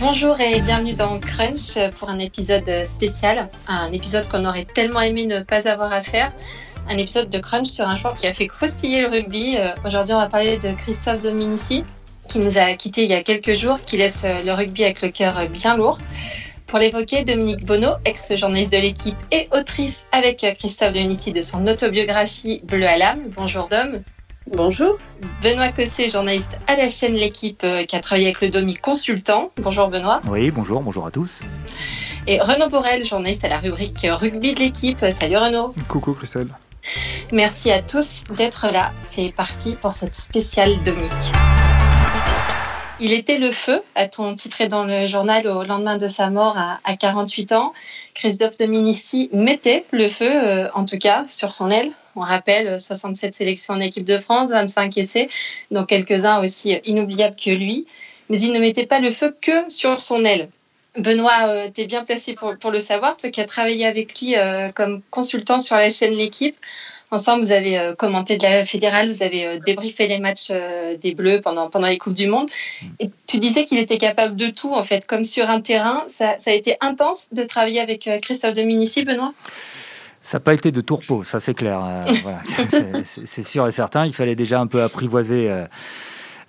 Bonjour et bienvenue dans Crunch pour un épisode spécial, un épisode qu'on aurait tellement aimé ne pas avoir à faire, un épisode de Crunch sur un joueur qui a fait croustiller le rugby. Euh, aujourd'hui, on va parler de Christophe Dominici, qui nous a quittés il y a quelques jours, qui laisse le rugby avec le cœur bien lourd. Pour l'évoquer, Dominique Bonneau, ex-journaliste de l'équipe et autrice avec Christophe Dominici de son autobiographie Bleu à l'âme. Bonjour Dom. Bonjour. Benoît Cossé, journaliste à la chaîne L'équipe, euh, qui a travaillé avec le Domi Consultant. Bonjour Benoît. Oui, bonjour, bonjour à tous. Et Renaud Borel, journaliste à la rubrique Rugby de l'équipe. Salut Renaud. Coucou Christelle. Merci à tous d'être là. C'est parti pour cette spéciale Domi. Il était le feu, a-t-on titré dans le journal au lendemain de sa mort à, 48 ans. Christophe Dominici mettait le feu, euh, en tout cas, sur son aile. On rappelle 67 sélections en équipe de France, 25 essais, dont quelques-uns aussi inoubliables que lui. Mais il ne mettait pas le feu que sur son aile. Benoît, euh, tu es bien placé pour, le savoir, toi qui as travaillé avec lui euh, comme consultant sur la chaîne L'équipe. Ensemble, vous avez euh, commenté de la fédérale, vous avez euh, débriefé les matchs euh, des Bleus pendant, pendant les Coupes du Monde. Et tu disais qu'il était capable de tout, en fait, comme sur un terrain. Ça, ça a été intense de travailler avec Christophe Dominici, Benoît? Ça n'a pas été de tourpeau, ça c'est clair. voilà. C'est sûr et certain. Il fallait déjà un peu apprivoiser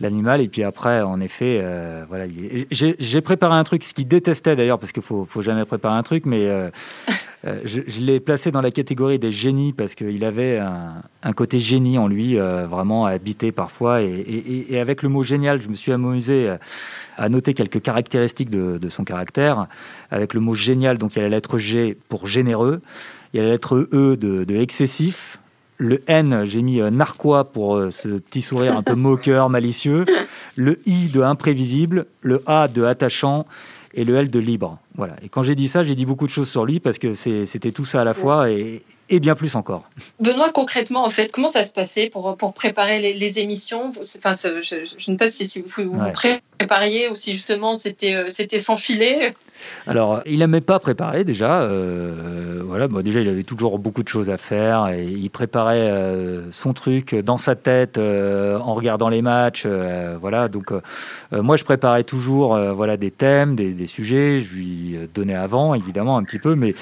l'animal. Et puis après, en effet, euh, voilà, j'ai préparé un truc, ce qu'il détestait d'ailleurs, parce qu'il faut, faut jamais préparer un truc, mais euh, euh, je, l'ai placé dans la catégorie des génies parce qu'il avait un, côté génie en lui, vraiment habité parfois. Et, avec le mot génial, je me suis amusé à noter quelques caractéristiques de, son caractère. Avec le mot génial, donc il y a la lettre G pour généreux, il y a la lettre E de, de excessif, le N, j'ai mis euh, narquois pour euh, ce petit sourire un peu moqueur, malicieux. Le I de imprévisible. Le A de attachant. Et le L de libre. Voilà. Et quand j'ai dit ça, j'ai dit beaucoup de choses sur lui parce que c'était tout ça à la fois et, bien plus encore. Benoît, concrètement, en fait, comment ça se passait pour, pour préparer les, émissions? Enfin, je, ne sais pas si, vous vous prépariez ou si justement c'était euh, c'était sans filet. Alors, il n'aimait pas préparer déjà. Euh, voilà, bon, déjà, il avait toujours beaucoup de choses à faire. Et il préparait euh, son truc dans sa tête en regardant les matchs. voilà, donc moi, je préparais toujours voilà des thèmes, des, des sujets. Je lui donnait avant, évidemment, un petit peu, mais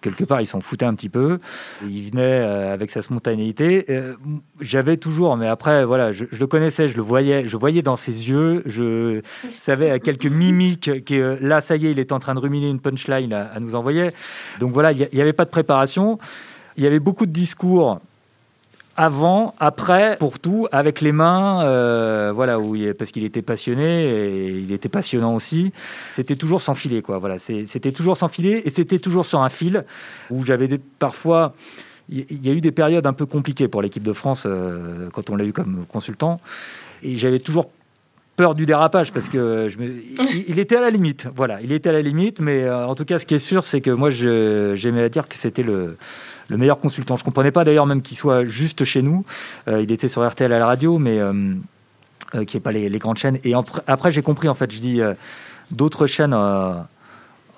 quelque part, il s'en foutait un petit peu. Il venait euh, avec sa spontanéité. Euh, j'avais toujours, mais après, voilà, je, le connaissais, je le voyais, je voyais dans ses yeux, je savais à quelques mimiques que là, ça y est, il est en train de ruminer une punchline à, nous envoyer. Donc voilà, il n'y avait pas de préparation. Il y avait beaucoup de discours avant, après, pour tout, avec les mains, euh, voilà, où parce qu'il était passionné et il était passionnant aussi. C'était toujours sans filet, quoi. Voilà, c'était toujours sans filet et c'était toujours sur un fil où j'avais parfois. Il y a eu des périodes un peu compliquées pour l'équipe de France euh, quand on l'a eu comme consultant et j'avais toujours peur du dérapage parce que je me, il, était à la limite. Voilà, il était à la limite, mais euh, en tout cas, ce qui est sûr, c'est que moi, j'aimais à dire que c'était le le meilleur consultant. Je comprenais pas d'ailleurs même qu'il soit juste chez nous. Euh, il était sur RTL à la radio, mais euh, euh, qui n'est pas les, grandes chaînes. Et après, j'ai compris, en fait, je dis, d'autres chaînes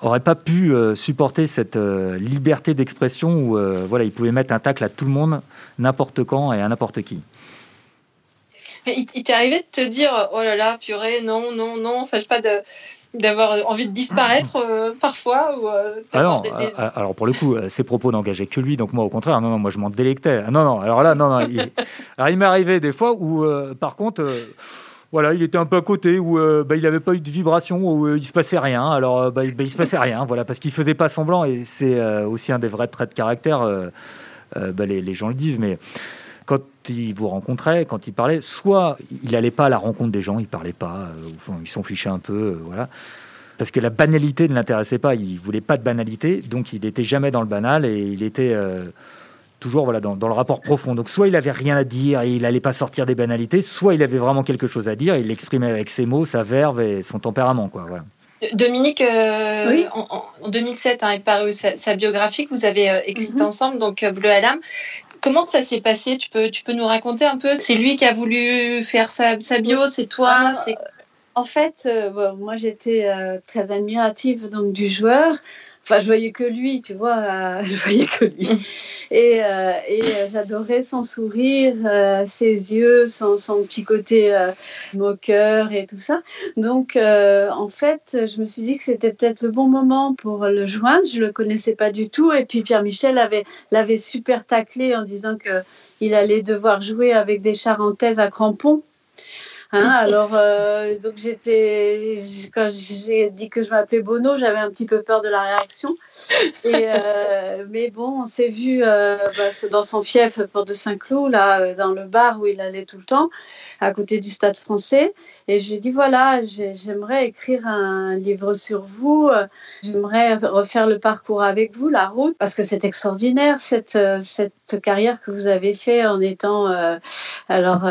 n'auraient pas pu supporter cette liberté d'expression où voilà, ils pouvaient mettre un tacle à tout le monde, n'importe quand et à n'importe qui. Il, t'est arrivé de te dire, oh là là, purée, non, non, non, fais pas de d'avoir envie de disparaître euh, parfois ou, euh, alors, euh, alors, pour le coup, ces propos n'engageaient que lui, donc moi au contraire, non, non, moi je m'en délectais. Ah, non, non, alors là, non, non. Il, alors, il m'est arrivé des fois où, par contre, voilà, il était un peu à côté, où bah, il n'avait pas eu de vibration, où il se passait rien. Alors, bah, il, bah, se passait rien, voilà, parce qu'il faisait pas semblant, et c'est aussi un des vrais traits de caractère. Bah, les, les, gens le disent, mais quand il vous rencontrait, quand il parlait, soit il n'allait pas à la rencontre des gens, il parlait pas, euh, il s'en fichait un peu, euh, voilà. Parce que la banalité ne l'intéressait pas, il voulait pas de banalité, donc il n'était jamais dans le banal et il était euh, toujours voilà, dans, le rapport profond. Donc soit il avait rien à dire et il n'allait pas sortir des banalités, soit il avait vraiment quelque chose à dire et il l'exprimait avec ses mots, sa verve et son tempérament. Quoi, voilà. Dominique, en, 2007 hein, est paru sa, biographie que vous avez écrite mhm. ensemble, donc Bleu à l'âme. Comment ça s'est passé? Tu peux, tu peux nous raconter un peu? C'est lui qui a voulu faire sa, bio C'est toi En fait, euh, moi j'étais euh, très admirative donc, du joueur. Enfin, je voyais que lui, tu vois, je voyais que lui. Et, euh, et euh, j'adorais son sourire, euh, ses yeux, son, son petit côté moqueur et tout ça. Donc, en fait, je me suis dit que c'était peut-être le bon moment pour le joindre. Je le connaissais pas du tout. Et puis Pierre Michel avait l'avait super taclé en disant que il allait devoir jouer avec des Charentaises à crampons. Hein, alors, euh, donc j'étais, quand j'ai dit que je m'appelais Bono, j'avais un petit peu peur de la réaction. Et, euh, mais bon, on s'est vu euh, bah, dans son fief pour de Saint-Cloud, là, dans le bar où il allait tout le temps, à côté du Stade français. Et je lui ai dit voilà, j'aimerais écrire un livre sur vous, j'aimerais refaire le parcours avec vous, la route, parce que c'est extraordinaire cette, cette carrière que vous avez fait en étant. alors,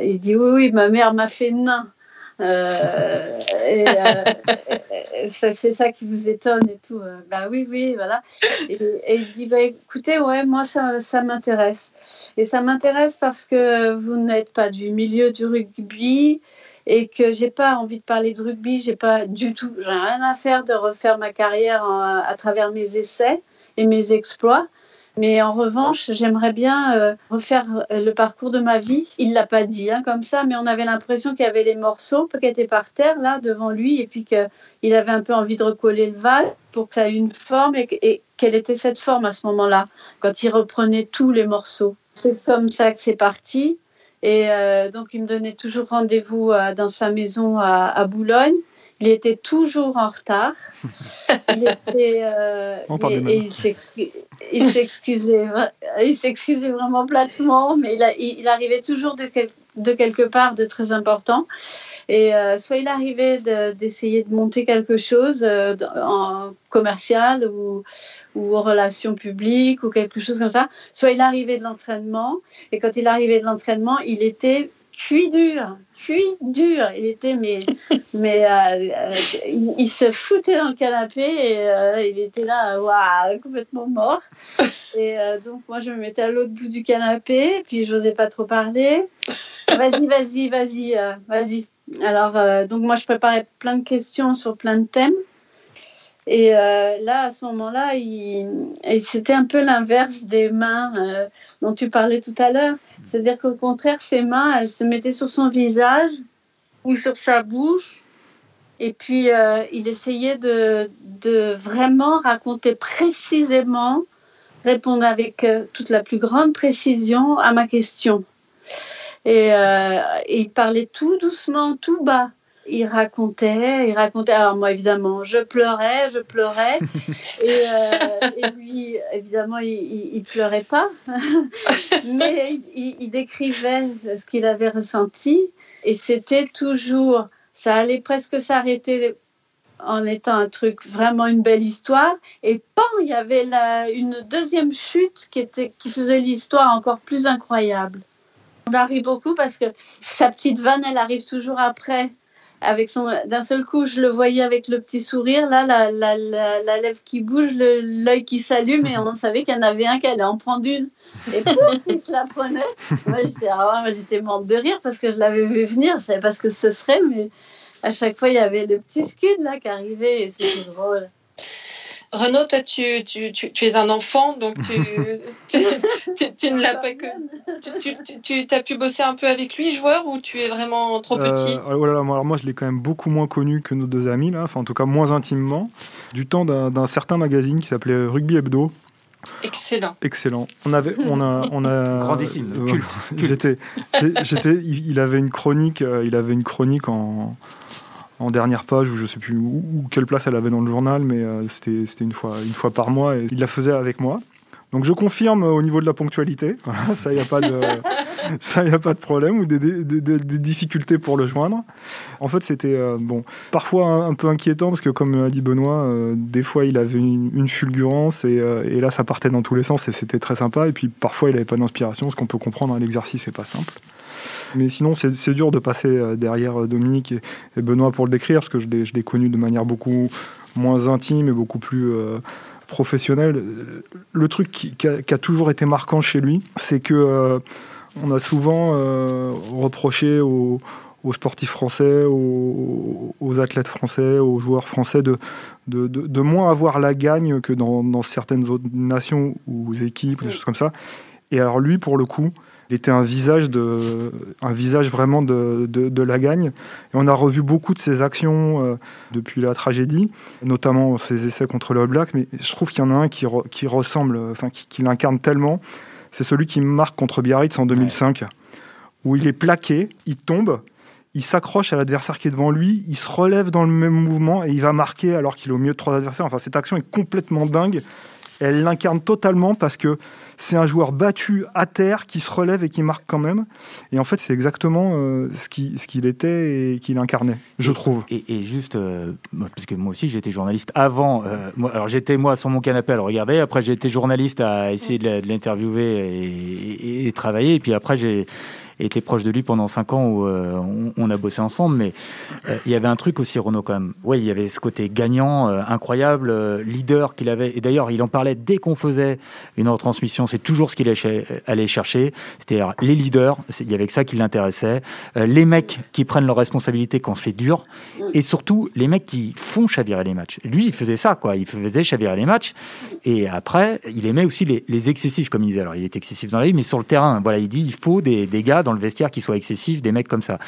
il dit oui, oui, ma mère m'a fait nain. Euh, euh, c'est ça qui vous étonne et tout. Euh, bah oui, oui, voilà. Et, il dit bah écoutez, ouais, moi ça, ça m'intéresse. Et ça m'intéresse parce que vous n'êtes pas du milieu du rugby et que j'ai pas envie de parler de rugby. J'ai pas du tout, j'ai rien à faire de refaire ma carrière à travers mes essais et mes exploits. Mais en revanche, j'aimerais bien euh, refaire euh, le parcours de ma vie. Il l'a pas dit hein, comme ça, mais on avait l'impression qu'il y avait les morceaux qui étaient par terre là devant lui, et puis qu'il avait un peu envie de recoller le val pour que ça ait une forme. Et, quelle était cette forme à ce moment-là, quand il reprenait tous les morceaux C'est comme ça que c'est parti. Et euh, donc, il me donnait toujours rendez-vous dans sa maison à Boulogne. Il était toujours en retard. Il était, euh, et, il s'excusait, il s'excusait vraiment platement, mais il, il, arrivait toujours de, de, quelque part de très important. Et euh, soit il arrivait d'essayer de, monter quelque chose euh, en commercial ou, ou en relations publiques ou quelque chose comme ça, soit il arrivait de l'entraînement. Et quand il arrivait de l'entraînement, il était cuit dur, cuit dur. Il était, mais, mais euh, euh, il, se foutait dans le canapé et euh, il était là, waouh, complètement mort. Et donc, moi, je me mettais à l'autre bout du canapé, puis je n'osais pas trop parler. Vas-y, vas-y, vas-y, vas-y. Alors, donc, moi, je préparais plein de questions sur plein de thèmes. Et euh, là, à ce moment-là, c'était un peu l'inverse des mains euh, dont tu parlais tout à l'heure. C'est-à-dire qu'au contraire, ses mains, elles se mettaient sur son visage ou sur sa bouche. Et puis, euh, il essayait de, vraiment raconter précisément, répondre avec toute la plus grande précision à ma question. Et il parlait tout doucement, tout bas il racontait, il racontait. Alors moi, évidemment, je pleurais, je pleurais. Euh, et, lui, évidemment, il, il, pleurait pas, mais il, décrivait ce qu'il avait ressenti. Et c'était toujours, ça allait presque s'arrêter en étant un truc vraiment une belle histoire. Et pan, il y avait une deuxième chute qui était, qui faisait l'histoire encore plus incroyable. On arrive beaucoup parce que sa petite vanne, elle arrive toujours après avec son d'un seul coup je le voyais avec le petit sourire là la, la, la, lèvre qui bouge l'œil qui s'allume et on savait qu'il y en avait un qui allait en prendre une. Et pouf il se la prenait. Moi j'étais ah, morte de rire parce que je l'avais vu venir. Je savais pas ce que ce serait mais à chaque fois il y avait le petit scud là qui arrivait et c'était drôle Renaud, toi, tu, tu, tu, es un enfant, donc tu, tu, ne l'as pas que. Tu, as pu bosser un peu avec lui, joueur, ou tu es vraiment trop euh, petit? alors moi, je l'ai quand même beaucoup moins connu que nos deux amis, là, enfin, en tout cas, moins intimement, du temps d'un certain magazine qui s'appelait Rugby Hebdo. Excellent. Excellent. On avait, on a, on a. Grandissime. Euh, culte. J'étais, j'étais, il avait une chronique, euh, il avait une chronique en, en dernière page, ou je sais plus où, quelle place elle avait dans le journal, mais euh, c'était une fois, une fois par mois et il la faisait avec moi. Donc je confirme au niveau de la ponctualité, ça, il n'y a, pas de, a pas de problème, ou des, des, difficultés pour le joindre. En fait, c'était euh, bon, parfois un, peu inquiétant, parce que comme a dit Benoît, euh, des fois il avait une, fulgurance, et, et, là ça partait dans tous les sens, et c'était très sympa, et puis parfois il n'avait pas d'inspiration, ce qu'on peut comprendre, hein, l'exercice n'est pas simple. Mais sinon, c'est dur de passer euh, derrière euh, Dominique et, Benoît pour le décrire, parce que je l'ai connu de manière beaucoup moins intime et beaucoup plus euh, professionnelle. Le truc qui, a, toujours été marquant chez lui, c'est que on a souvent reproché aux, aux sportifs français, aux, athlètes français, aux joueurs français de, de, moins avoir la gagne que dans, certaines autres nations ou équipes, des choses comme ça. Et alors lui, pour le coup, il était un visage, de, un visage vraiment de, de, la gagne. Et on a revu beaucoup de ses actions euh, depuis la tragédie, notamment ses essais contre le Black. Mais je trouve qu'il y en a un qui, qui ressemble, enfin qui l'incarne tellement. C'est celui qui marque contre Biarritz en 2005, où il est plaqué, il tombe, il s'accroche à l'adversaire qui est devant lui, il se relève dans le même mouvement et il va marquer alors qu'il est au milieu de trois adversaires. Enfin, cette action est complètement dingue. Elle l'incarne totalement parce que c'est un joueur battu à terre qui se relève et qui marque quand même. Et en fait, c'est exactement euh, ce qu'il était et qu'il incarnait, je trouve. Et, juste, euh, parce que moi aussi j'étais journaliste avant. Euh, alors j'étais moi sur mon canapé à le regarder. Après j'ai été journaliste à essayer de l'interviewer et, travailler. Et puis après j'ai été proche de lui pendant cinq ans où on, a bossé ensemble. Mais il y avait un truc aussi, Renaud, quand même. Ouais, il y avait ce côté gagnant, incroyable, leader qu'il avait. Et d'ailleurs, il en parlait dès qu'on faisait une retransmission. C'est toujours ce qu'il allait chercher. C'est-à-dire les leaders. Il y avait ça qui l'intéressait. les mecs qui prennent leurs responsabilités quand c'est dur. Et surtout, les mecs qui font chavirer les matchs. Lui, il faisait ça, quoi. Il faisait chavirer les matchs. Et après, il aimait aussi les, excessifs, comme il disait. Alors, il est excessif dans la vie, mais sur le terrain, voilà, il dit il faut des, des gars dans le vestiaire qui soit excessif, des mecs comme ça.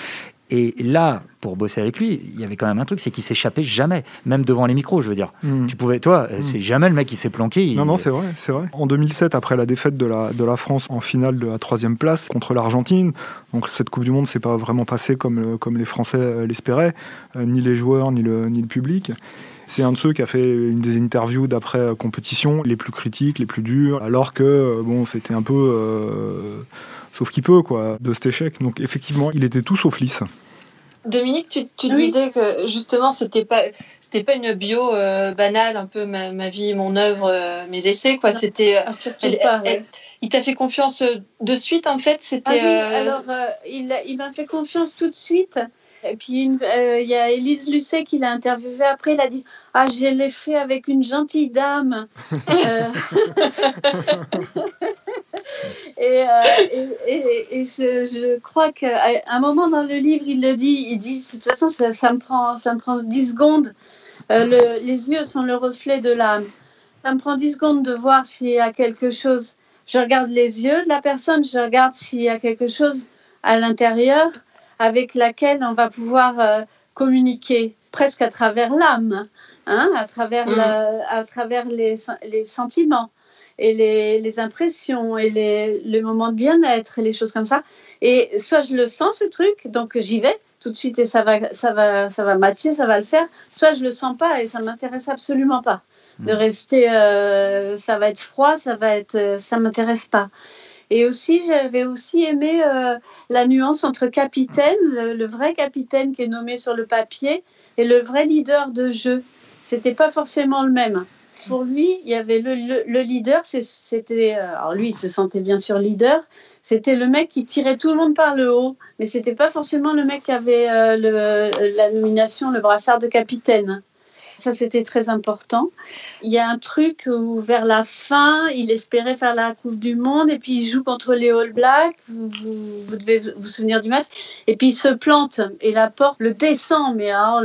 Et là, pour bosser avec lui, il y avait quand même un truc, c'est qu'il s'échappait jamais, même devant les micros, je veux dire. Hmm. Tu pouvais, toi, hmm. c'est jamais le mec qui s'est planqué. Non, non, c'est vrai, c'est vrai. En 2007, après la défaite de la, de la France en finale de la troisième place contre l'Argentine, donc cette Coupe du Monde s'est pas vraiment passée comme, comme les Français l'espéraient, euh, ni les joueurs, ni le, ni le public. C'est un de ceux qui a fait une des interviews d'après compétition les plus critiques, les plus dures, alors que euh, bon, c'était un peu euh, sauf qu'il peut quoi de cet échec. Donc effectivement, il était tout sauf lisse. Dominique, tu, disais que justement c'était pas c'était pas une bio euh, banale, un peu ma, vie, mon œuvre, mes essais quoi. C'était il t'a fait confiance de suite en fait? C'était. Ah alors il, il m'a fait confiance tout de suite. Et puis, euh, il y a Élise Lucet qui l'a interviewé après. Il a dit Ah, je l'ai fait avec une gentille dame. Euh, euh, et, et, je, je, crois qu'à un moment dans le livre, il le dit il dit De toute façon, ça, ça me, prend, ça me prend 10 secondes. le, les yeux sont le reflet de l'âme. Ça me prend 10 secondes de voir s'il y a quelque chose. Je regarde les yeux de la personne, je regarde s'il y a quelque chose à l'intérieur avec laquelle on va pouvoir euh, communiquer presque à travers l'âme, hein, à travers, mm. à travers les, les, sentiments et les, les impressions et les, le moment de bien-être et les choses comme ça. Et soit je le sens ce truc, donc j'y vais tout de suite et ça va, ça va, ça va matcher, ça va le faire. Soit je le sens pas et ça m'intéresse absolument pas. De mm. rester, euh, ça va être froid, ça va être, euh, ça m'intéresse pas. Et aussi, j'avais aussi aimé euh, la nuance entre capitaine, le, vrai capitaine qui est nommé sur le papier, et le vrai leader de jeu. C'était pas forcément le même. Pour lui, il y avait le, le, leader, c'était, euh, alors lui, il se sentait bien sûr leader. C'était le mec qui tirait tout le monde par le haut, mais c'était pas forcément le mec qui avait euh, le, la nomination, le brassard de capitaine. Ça, c'était très important. Il y a un truc où, vers la fin, il espérait faire la Coupe du Monde et puis il joue contre les All Blacks. Vous, vous, devez vous souvenir du match. Et puis il se plante et la porte le descend, mais alors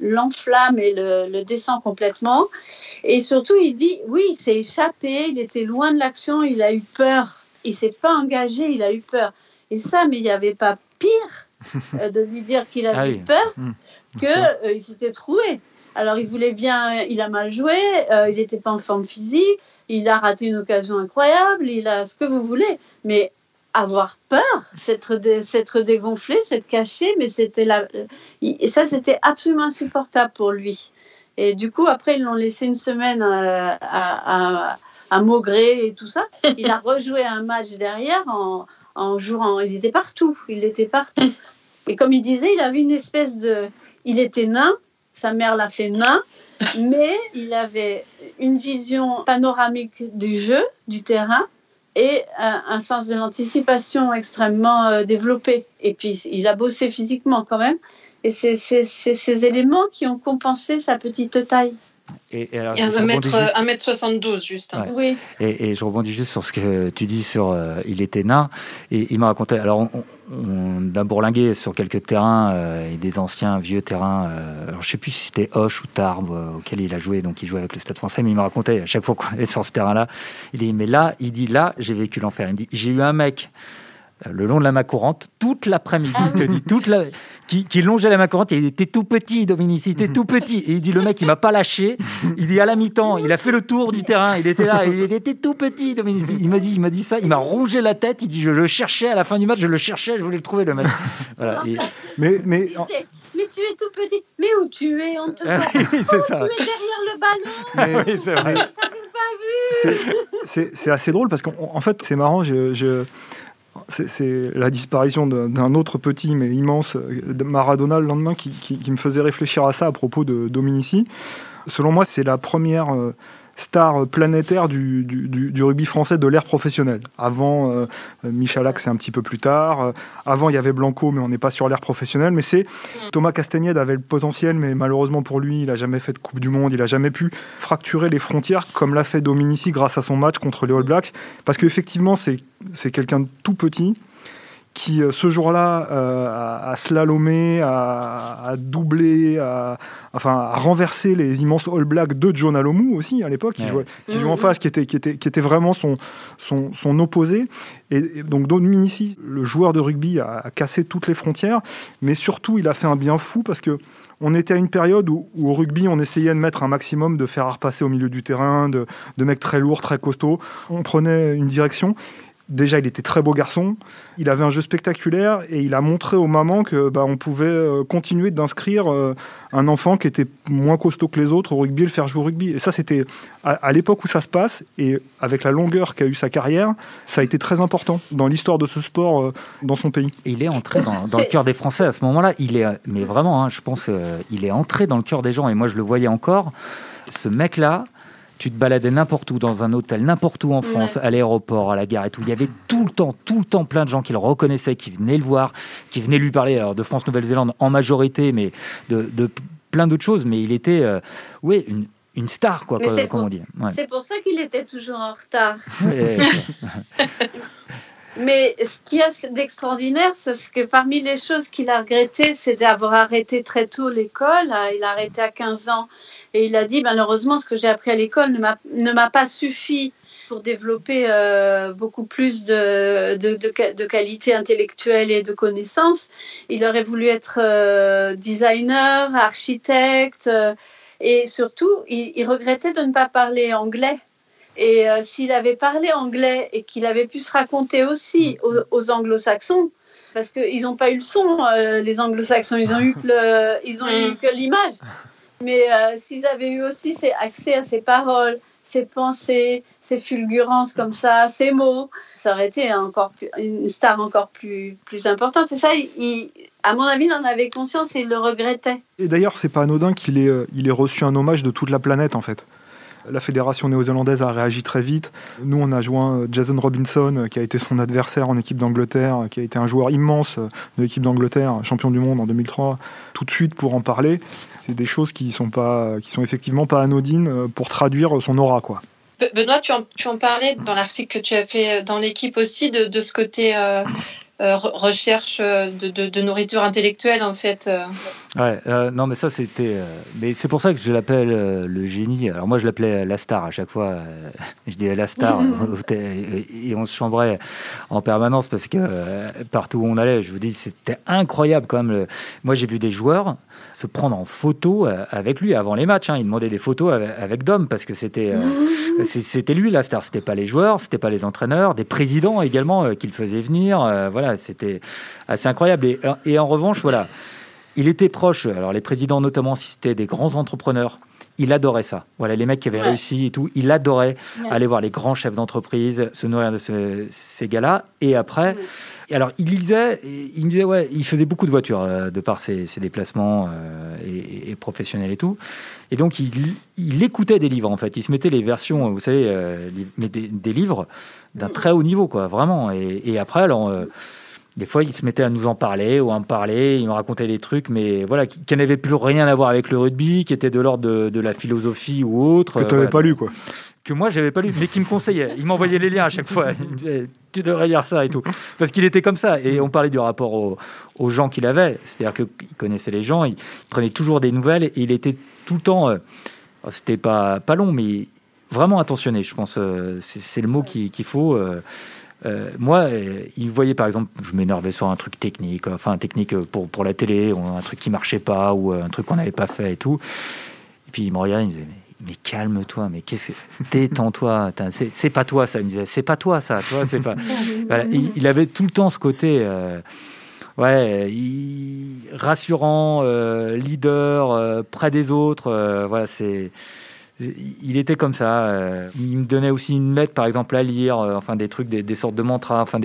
l'enflamme et le, descend complètement. Et surtout, il dit oui, il s'est échappé, il était loin de l'action, il a eu peur. Il s'est pas engagé, il a eu peur. Et ça, mais il n'y avait pas pire euh, de lui dire qu'il avait ah eu peur. Hmm qu'il euh, s'était troué. Alors il voulait bien, il a mal joué, euh, il n'était pas en forme physique, il a raté une occasion incroyable, il a ce que vous voulez, mais avoir peur, s'être dégonflé, s'être caché, mais c'était là, et ça c'était absolument insupportable pour lui. Et du coup après ils l'ont laissé une semaine euh, à, à, à, Maugré et tout ça. Il a rejoué un match derrière en, en jouant, il était partout, il était partout. Et comme il disait, il avait une espèce de, il était nain, sa mère l'a fait nain, mais il avait une vision panoramique du jeu, du terrain, et un, sens de l'anticipation extrêmement euh, développé. Et puis, il a bossé physiquement quand même. Et c'est ces éléments qui ont compensé sa petite taille. Et, alors, 1m72 juste. Hein. Oui. Et, je rebondis juste sur ce que tu dis sur euh, il était nain. Et il m'a raconté. Alors, on a bourlingué sur quelques terrains et des anciens vieux terrains. alors je sais plus si c'était Hoche ou Tarbes auquel il a joué, donc il jouait avec le Stade Français, mais il me racontait à chaque fois qu'on est sur ce terrain-là, il dit mais là, il dit là, j'ai vécu l'enfer. Il dit j'ai eu un mec le long de la main courante toute l'après-midi. Ah il te dit toute la... qui, qui longeait la main courante. Il était tout petit, Dominique, il était tout petit. Et il dit le mec, il m'a pas lâché. Il dit à la mi-temps, il a fait le tour du terrain. Il était là, il était tout petit, Dominique. Il m'a dit, il m'a dit ça. Il m'a rongé la tête. Il dit, je le cherchais à la fin du match, je le cherchais, je voulais le trouver le mec. Voilà. Mais, mais, mais tu es tout petit. Mais où tu es On te voit. c'est ça. Tu es derrière le ballon. oui, c'est vrai. C'est assez drôle parce qu'en fait, c'est marrant. je c'est la disparition d'un autre petit mais immense Maradona le lendemain qui, me faisait réfléchir à ça à propos de Dominici. Selon moi, c'est la première euh, star planétaire du, rugby français de l'ère professionnelle. Avant, euh, Michalak, c'est un petit peu plus tard. Euh, avant, il y avait Blanco, mais on n'est pas sur l'ère professionnelle. Mais c'est Thomas Castagnède avait le potentiel, mais malheureusement pour lui, il n'a jamais fait de Coupe du Monde. Il n'a jamais pu fracturer les frontières comme l'a fait Dominici grâce à son match contre les All Blacks. Parce qu'effectivement, c'est quelqu'un de tout petit qui euh, ce jour-là euh, a, slalomé, a, doublé, a, enfin, a renversé les immenses All Blacks de John Alomou aussi à l'époque, qui, jouait, en face, qui était, qui était, qui était vraiment son, son, son opposé. Et, donc Don Minici, le joueur de rugby, a, cassé toutes les frontières, mais surtout il a fait un bien fou parce que on était à une période où, au rugby, on essayait de mettre un maximum de faire repasser au milieu du terrain, de, de mecs très lourds, très costauds. On prenait une direction. Déjà, il était très beau garçon. Il avait un jeu spectaculaire et il a montré aux mamans que bah, on pouvait euh, continuer d'inscrire euh, un enfant qui était moins costaud que les autres au rugby le faire jouer au rugby. Et ça, c'était à, l'époque où ça se passe et avec la longueur qu'a eu sa carrière, ça a été très important dans l'histoire de ce sport euh, dans son pays. il est entré dans, le cœur des Français à ce moment-là. Il est, mais vraiment, hein, je pense, il est entré dans le cœur des gens. Et moi, je le voyais encore. Ce mec-là, tu te baladais n'importe où, dans un hôtel, n'importe où en France, à l'aéroport, à la gare et tout. Il y avait tout le temps, tout le temps plein de gens qui le reconnaissaient, qui venaient le voir, qui venaient lui parler alors, de France-Nouvelle-Zélande en majorité, mais de, plein d'autres choses. Mais il était, euh, oui, une, une star, quoi, comme, on dit. C'est pour ça qu'il était toujours en retard. Mais ce qu'il y a d'extraordinaire, c'est que parmi les choses qu'il a regrettées, c'est d'avoir arrêté très tôt l'école. Il a arrêté à 15 ans. Et il a dit, malheureusement, ce que j'ai appris à l'école ne m'a pas suffi pour développer euh, beaucoup plus de, de, de, qualité intellectuelle et de connaissances. Il aurait voulu être euh, designer, architecte, euh, et surtout, il, regrettait de ne pas parler anglais. Et s'il avait parlé anglais et qu'il avait pu se raconter aussi aux, anglo-saxons, parce qu'ils n'ont pas eu le son, les anglo-saxons, ils ont eu ils ont eu que l'image. Mais euh, s'ils avaient eu aussi accès à ses paroles, ses pensées, ses fulgurances comme ça, ses mots, ça aurait été encore une star encore plus, importante. Et ça, à mon avis, il en avait conscience et il le regrettait. Et d'ailleurs, c'est pas anodin qu'il ait, euh, il ait reçu un hommage de toute la planète, en fait. La fédération néo-zélandaise a réagi très vite. Nous, on a joint euh, Jason Robinson, qui a été son adversaire en équipe d'Angleterre, qui a été un joueur immense de l'équipe d'Angleterre, champion du monde en 2003, tout de suite pour en parler c'est des choses qui sont pas, qui sont effectivement pas anodines euh, pour traduire son aura, quoi. Benoît, tu en, tu en parlais dans l'article que tu as fait dans l'équipe aussi de, de ce côté euh, euh, recherche de, de, de, nourriture intellectuelle en fait. Ouais, non mais ça c'était, mais c'est pour ça que je l'appelle le génie. Alors moi je l'appelais la star à chaque fois. je disais la star et, on se chambrait en permanence parce que partout où on allait, je vous dis c'était incroyable quand même. Moi j'ai vu des joueurs se prendre en photo euh, avec lui avant les matchs. Hein. Il demandait des photos avec, Dom parce que c'était euh, c'était lui la star. C'était pas les joueurs, c'était pas les entraîneurs, des présidents également euh, qu'il faisait venir. voilà, c'était assez incroyable. Et, et, en revanche, voilà, il était proche. Alors les présidents notamment, si c'était des grands entrepreneurs, il adorait ça. Voilà, les mecs qui avaient réussi et tout, il adorait aller voir les grands chefs d'entreprise, se nourrir de ces gars-là. Et après, alors il lisait, il me disait, ouais, il faisait beaucoup de voitures euh, de par ses, déplacements euh, et, professionnels et tout. Et donc il, écoutait des livres en fait. Il se mettait les versions, vous savez, euh, des, livres d'un très haut niveau, quoi, vraiment. Et, et après, alors des fois, il se mettait à nous en parler ou à me parler, il me racontait des trucs, mais voilà, qui, qui n'avaient plus rien à voir avec le rugby, qui étaient de l'ordre de, de la philosophie ou autre. Que tu Euh, n'avais voilà. pas lu, quoi. Que moi, j'avais pas lu, mais qui me conseillait. Il m'envoyait les liens à chaque fois. Il me disait, tu devrais lire ça et tout. Parce qu'il était comme ça. Et on parlait du rapport au- aux gens qu'il avait. C'est-à-dire qu'il connaissait les gens, il prenait toujours des nouvelles et il était tout le temps. euh, C'était pas, pas long, mais vraiment attentionné, je pense. euh, C'est le mot qui- qu'il faut. euh, euh, moi, euh, il voyait par exemple, je m'énervais sur un truc technique, enfin un technique euh, pour, pour la télé, ou un truc qui marchait pas, ou euh, un truc qu'on n'avait pas fait et tout. Et puis il me regardait, il me disait, mais, calme-toi, mais qu'est-ce que. Détends-toi, c'est pas toi ça. Il me disait, c'est pas toi ça, toi, c'est pas. Voilà, il, il avait tout le temps ce côté. euh, Ouais, il- rassurant, euh, leader, euh, près des autres. euh, voilà, c'est, il était comme ça. euh. il me donnait aussi une lettre, par exemple, à lire, euh, enfin des trucs, des, sortes de mantras, enfin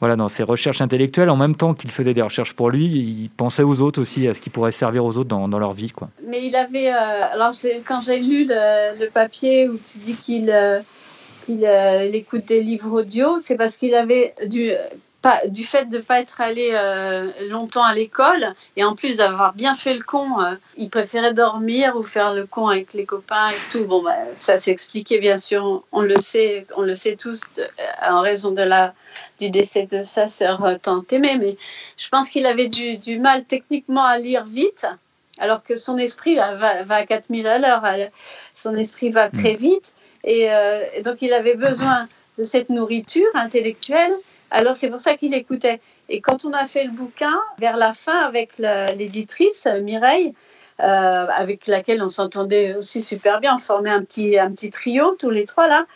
voilà, dans ses recherches intellectuelles. En même temps qu'il faisait des recherches pour lui, il pensait aux autres aussi, à ce qui pourrait servir aux autres dans, leur vie, quoi. Mais il avait. euh, alors, quand j'ai lu le, papier où tu dis qu'il qu'il il écoute des livres audio, c'est parce qu'il avait du. Pas, du fait de ne pas être allé euh, longtemps à l'école et en plus d'avoir bien fait le con, euh, il préférait dormir ou faire le con avec les copains et tout. Bon, bah, ça s'est expliqué bien sûr, on, le sait, on le sait tous de- en raison de la, du décès de sa sœur euh, tant aimée, mais je pense qu'il avait du, du mal techniquement à lire vite alors que son esprit là, va, va à 4000 à l'heure. Son esprit va très vite. Et, euh, et donc, il avait besoin de cette nourriture intellectuelle. Alors, c'est pour ça qu'il écoutait. Et quand on a fait le bouquin, vers la fin, avec l'éditrice Mireille, euh, avec laquelle on s'entendait aussi super bien, on formait un petit, un petit trio, tous les trois là.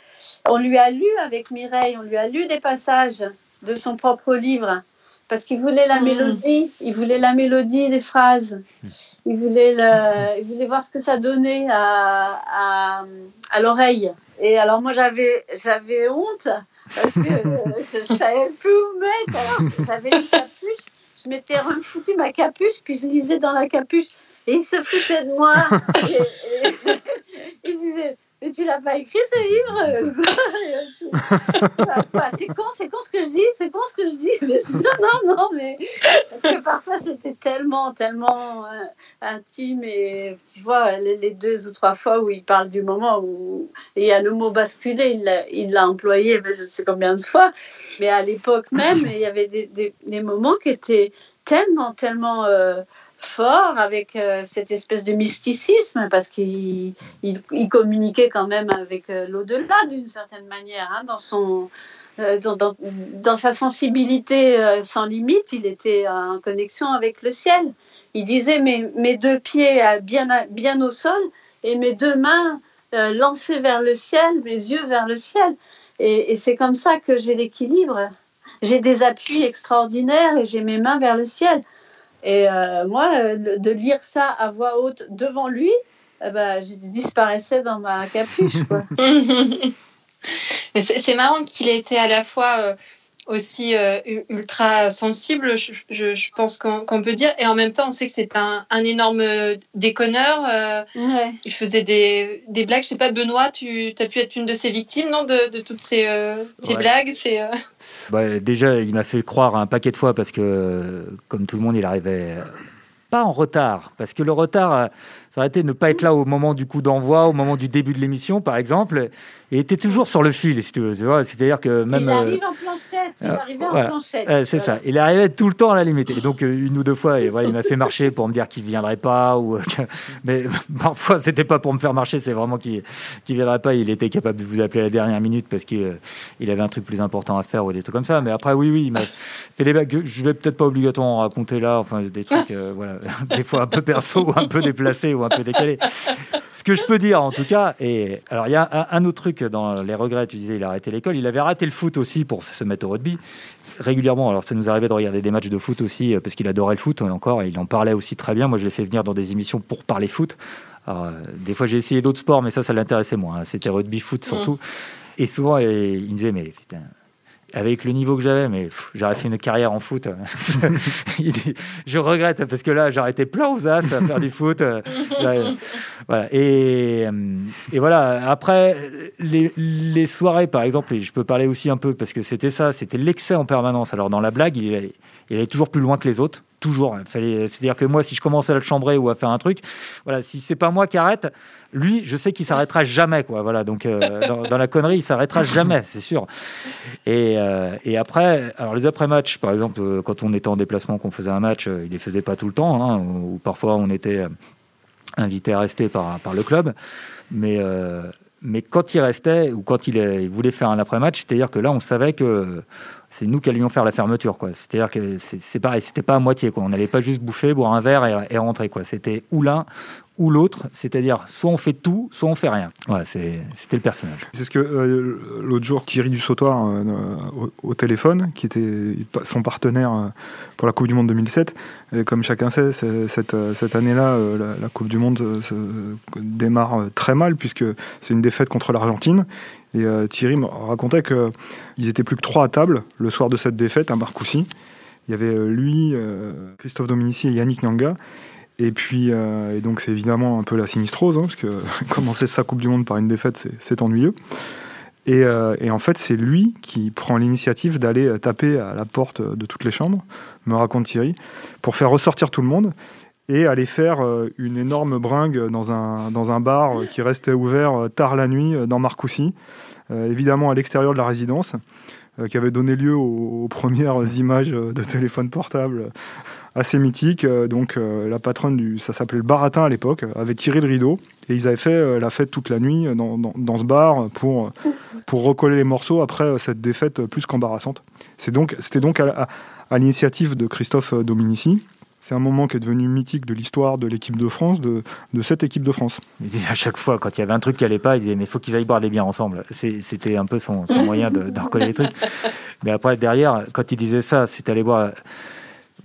On lui a lu avec Mireille, on lui a lu des passages de son propre livre parce qu'il voulait la Mm. mélodie, il voulait la mélodie des phrases, il voulait, le, il voulait voir ce que ça donnait à, à, à l'oreille. Et alors moi j'avais j'avais honte parce que euh, je ne savais plus où mettre. Alors j'avais une capuche, je m'étais refoutu ma capuche, puis je lisais dans la capuche. Et il se foutait de moi. Et, et- il disait, mais tu l'as pas écrit ce livre C'est con, c'est con ce que je dis, c'est con ce que je dis. Mais je dis, non, non, non, mais parce que parfois c'était tellement, tellement euh, intime et tu vois les, les deux ou trois fois où il parle du moment où il y a le mot basculer, il l'a, employé, mais je sais combien de fois. Mais à l'époque même, il y avait des, des, des moments qui étaient tellement, tellement euh, forts avec euh, cette espèce de mysticisme parce qu'il il, il communiquait quand même avec euh, l'au-delà d'une certaine manière hein, dans son euh, dans, dans, sa sensibilité sans limite, il était en connexion avec le ciel. Il disait mes, mes deux pieds bien, bien au sol et mes deux mains lancées vers le ciel, mes yeux vers le ciel. Et c'est comme ça que j'ai l'équilibre. J'ai des appuis extraordinaires et j'ai mes mains vers le ciel. Et euh, moi, euh, de, lire ça à voix haute devant lui, eh ben, je disparaissais dans ma capuche. Quoi. C'est marrant qu'il ait été à la fois euh, aussi euh, ultra sensible, je, je- je pense qu'on peut dire, et en même temps, on sait que c'est un, un énorme déconneur. euh, Ouais. il faisait des, des blagues. Je sais pas, Benoît, tu as pu être une de ces victimes, non, de, de toutes ces, euh, ces Ouais. blagues c'est, euh, Bah, déjà, il m'a fait croire un paquet de fois parce que, euh, comme tout le monde, il arrivait euh, pas en retard. Parce que le retard, euh, ça aurait été ne pas être là au moment du coup d'envoi, au moment du début de l'émission, par exemple. Et était toujours sur le fil, si tu veux. C'est-à-dire que même. il euh, arrive en planchette. Il euh, arrivait en voilà. planchette. euh, c'est Voilà. ça. Il arrivait tout le temps à la limite. Et donc, une ou deux fois, et voilà, il m'a fait marcher pour me dire qu'il ne viendrait pas. Ou, mais parfois, c'était pas pour me faire marcher, c'est vraiment qu'il ne viendrait pas. Il était capable de vous appeler à la dernière minute parce qu'il il avait un truc plus important à faire ou des trucs comme ça. Mais après, oui, oui, il m'a fait des blagues je vais peut-être pas obligatoirement raconter là. Enfin, des trucs, euh, voilà, des fois un peu perso, ou un peu déplacés ou un peu décalés. Ce que je peux dire, en tout cas, et alors il y a un, un autre truc dans les regrets. Tu disais, il a arrêté l'école. Il avait arrêté le foot aussi pour se mettre au rugby régulièrement. Alors ça nous arrivait de regarder des matchs de foot aussi euh, parce qu'il adorait le foot euh, encore. Et il en parlait aussi très bien. Moi, je l'ai fait venir dans des émissions pour parler foot. Alors, euh, des fois, j'ai essayé d'autres sports, mais ça, ça l'intéressait moins. hein. C'était rugby, foot surtout. Et souvent, et il me disait, mais putain, avec le niveau que j'avais, mais j'aurais fait une carrière en foot. je regrette parce que là, j'aurais été plein aux as à faire du foot. voilà. Et, et, voilà, après, les, les, soirées, par exemple, et je peux parler aussi un peu parce que c'était ça, c'était l'excès en permanence. Alors, dans la blague, il est il allait toujours plus loin que les autres, toujours. C'est-à-dire que moi, si je commence à le chambrer ou à faire un truc, voilà, si c'est pas moi qui arrête, lui, je sais qu'il s'arrêtera jamais, quoi. Voilà, donc euh, dans, la connerie, il s'arrêtera jamais, c'est sûr. Et, euh, après, alors les après-matchs, par exemple, euh, quand on était en déplacement, qu'on faisait un match, il les faisait pas tout le temps, hein, ou, parfois on était invité à rester par, le club, mais mais quand il restait ou quand il voulait faire un après-match, c'est-à-dire que là, on savait que c'est nous qui allions faire la fermeture. C'est-à-dire que c'est pareil, c'était pas à moitié. Quoi. On n'allait pas juste bouffer, boire un verre et, rentrer. C'était ou l'un ou l'autre, c'est-à-dire soit on fait tout, soit on fait rien. C'était le personnage. C'est ce que euh, l'autre jour Thierry du Sautoir euh, au, téléphone, qui était son partenaire euh, pour la Coupe du Monde 2007. Et comme chacun sait, cette, cette année-là, la, Coupe du Monde se démarre très mal puisque c'est une défaite contre l'Argentine. Et Thierry me racontait qu'ils étaient plus que trois à table le soir de cette défaite à Marcoussis. Il y avait lui, Christophe Dominici et Yannick Nyanga. Et puis, euh, et donc c'est évidemment un peu la sinistrose, hein, parce que commencer sa Coupe du Monde par une défaite, c'est ennuyeux. Et, euh, et, en fait, c'est lui qui prend l'initiative d'aller taper à la porte de toutes les chambres, me raconte Thierry, pour faire ressortir tout le monde et aller faire euh, une énorme bringue dans un, dans un bar qui restait ouvert tard la nuit dans Marcoussis, évidemment à l'extérieur de la résidence, qui avait donné lieu aux, premières images de téléphone portable assez mythique. Euh, donc euh, la patronne du, ça s'appelait le Baratin à l'époque, avait tiré le rideau et ils avaient fait euh, la fête toute la nuit dans, dans, ce bar pour, pour recoller les morceaux après cette défaite plus qu'embarrassante. C'est donc, c'était donc à, l'initiative de Christophe Dominici. C'est un moment qui est devenu mythique de l'histoire de l'équipe de France, de, de, cette équipe de France. Il disait à chaque fois, quand il y avait un truc qui allait pas, il disait mais il faut qu'ils aillent boire des bières ensemble. C'était un peu son, son moyen de, de, recoller les trucs. Mais après, derrière, quand il disait ça, c'était aller boire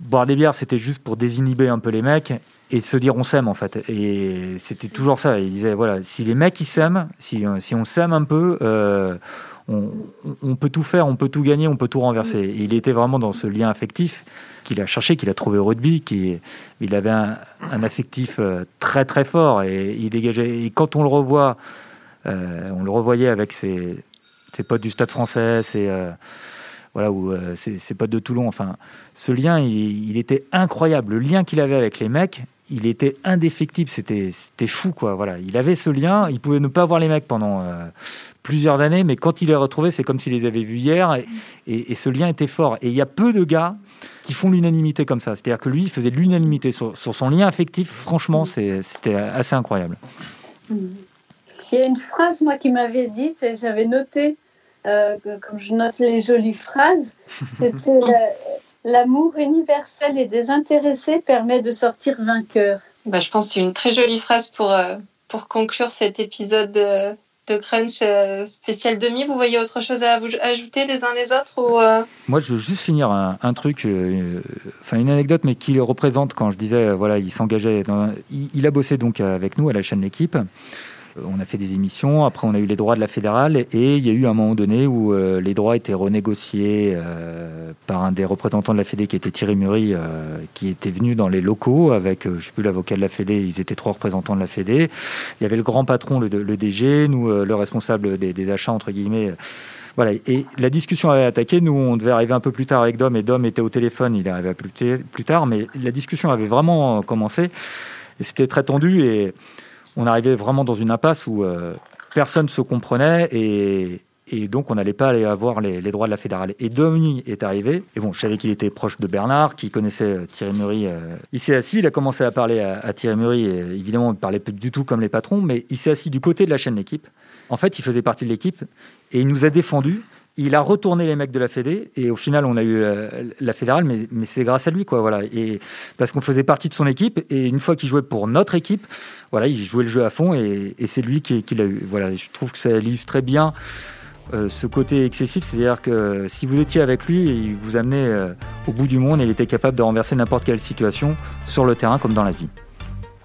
boire des bières, c'était juste pour désinhiber un peu les mecs et se dire on s'aime en fait. Et c'était toujours ça. Il disait voilà, si les mecs ils s'aiment, si, si on s'aime un peu, euh, on, peut tout faire, on peut tout gagner, on peut tout renverser. Et il était vraiment dans ce lien affectif qu'il a cherché, qu'il a trouvé au rugby, qui il avait un, affectif euh, très très fort et il dégageait. Et quand on le revoit, euh, on le revoyait avec ses, ses potes du Stade Français, ses voilà, ou euh, c'est pas de Toulon. Enfin, ce lien, il, était incroyable. Le lien qu'il avait avec les mecs, il était indéfectible. C'était fou, quoi. Voilà, il avait ce lien. Il pouvait ne pas voir les mecs pendant euh, plusieurs années, mais quand il les retrouvait, c'est comme s'il les avait vus hier. Et, ce lien était fort. Et il y a peu de gars qui font l'unanimité comme ça. C'est-à-dire que lui, il faisait l'unanimité sur, son lien affectif. Franchement, c'était assez incroyable. Il y a une phrase, moi, qui m'avait dit, j'avais noté euh, comme je note les jolies phrases, c'était l'amour universel et désintéressé permet de sortir vainqueur. Bah, je pense que c'est une très jolie phrase pour, euh, pour conclure cet épisode de, de Crunch euh, spécial demi. Vous voyez autre chose à ajouter les uns les autres ou Moi, je veux juste finir un, truc, enfin une anecdote, mais qui le représente quand je disais, voilà, il s'engageait. Il, il, a bossé donc avec nous à la chaîne L'équipe. Euh, on a fait des émissions, après on a eu les droits de la fédérale et il y a eu un moment donné où euh, les droits étaient renégociés euh, par un des représentants de la Fédé qui était Thierry Murray, qui était venu dans les locaux avec, je ne sais plus, l'avocat de la Fédé, ils étaient trois représentants de la Fédé. Il y avait le grand patron, le, DG, nous, le responsable des, achats, entre guillemets. Voilà, et la discussion avait attaqué. Nous, on devait arriver un peu plus tard avec Dom, et Dom était au téléphone, il arrivait plus, plus tard, mais la discussion avait vraiment commencé, et c'était très tendu, et on arrivait vraiment dans une impasse où euh, personne ne se comprenait et, donc on n'allait pas aller avoir les, droits de la fédérale. Et Domini est arrivé, et bon, je savais qu'il était proche de Bernard, qui connaissait euh, Thierry Murray. Euh. Il s'est assis, il a commencé à parler à, Thierry Murray, et évidemment, il parlait pas du tout comme les patrons, mais il s'est assis du côté de la chaîne d'équipe. En fait, il faisait partie de l'équipe, et il nous a défendus il a retourné les mecs de la Fédé et au final on a eu la, fédérale mais, c'est grâce à lui quoi voilà. Et parce qu'on faisait partie de son équipe et une fois qu'il jouait pour notre équipe voilà il jouait le jeu à fond et, c'est lui qui, l'a eu. Voilà je trouve que ça illustrait bien euh, ce côté excessif. C'est-à-dire que si vous étiez avec lui il vous amenait euh, au bout du monde et il était capable de renverser n'importe quelle situation sur le terrain comme dans la vie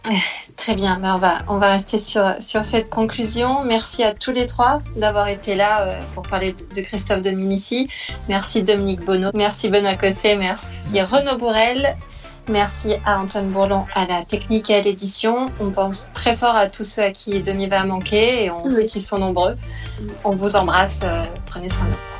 Très bien, ben, on, va, on va rester sur, sur cette conclusion. Merci à tous les trois d'avoir été là euh, pour parler de Christophe Dominici. Merci Dominique Bonneau, merci Benoît Cosset, merci, Renaud Bourrel. Merci à Antoine Bourlon à la technique et à l'édition. On pense très fort à tous ceux à qui Demi va manquer et on sait qu'ils sont nombreux. On vous embrasse. Euh, prenez soin de vous.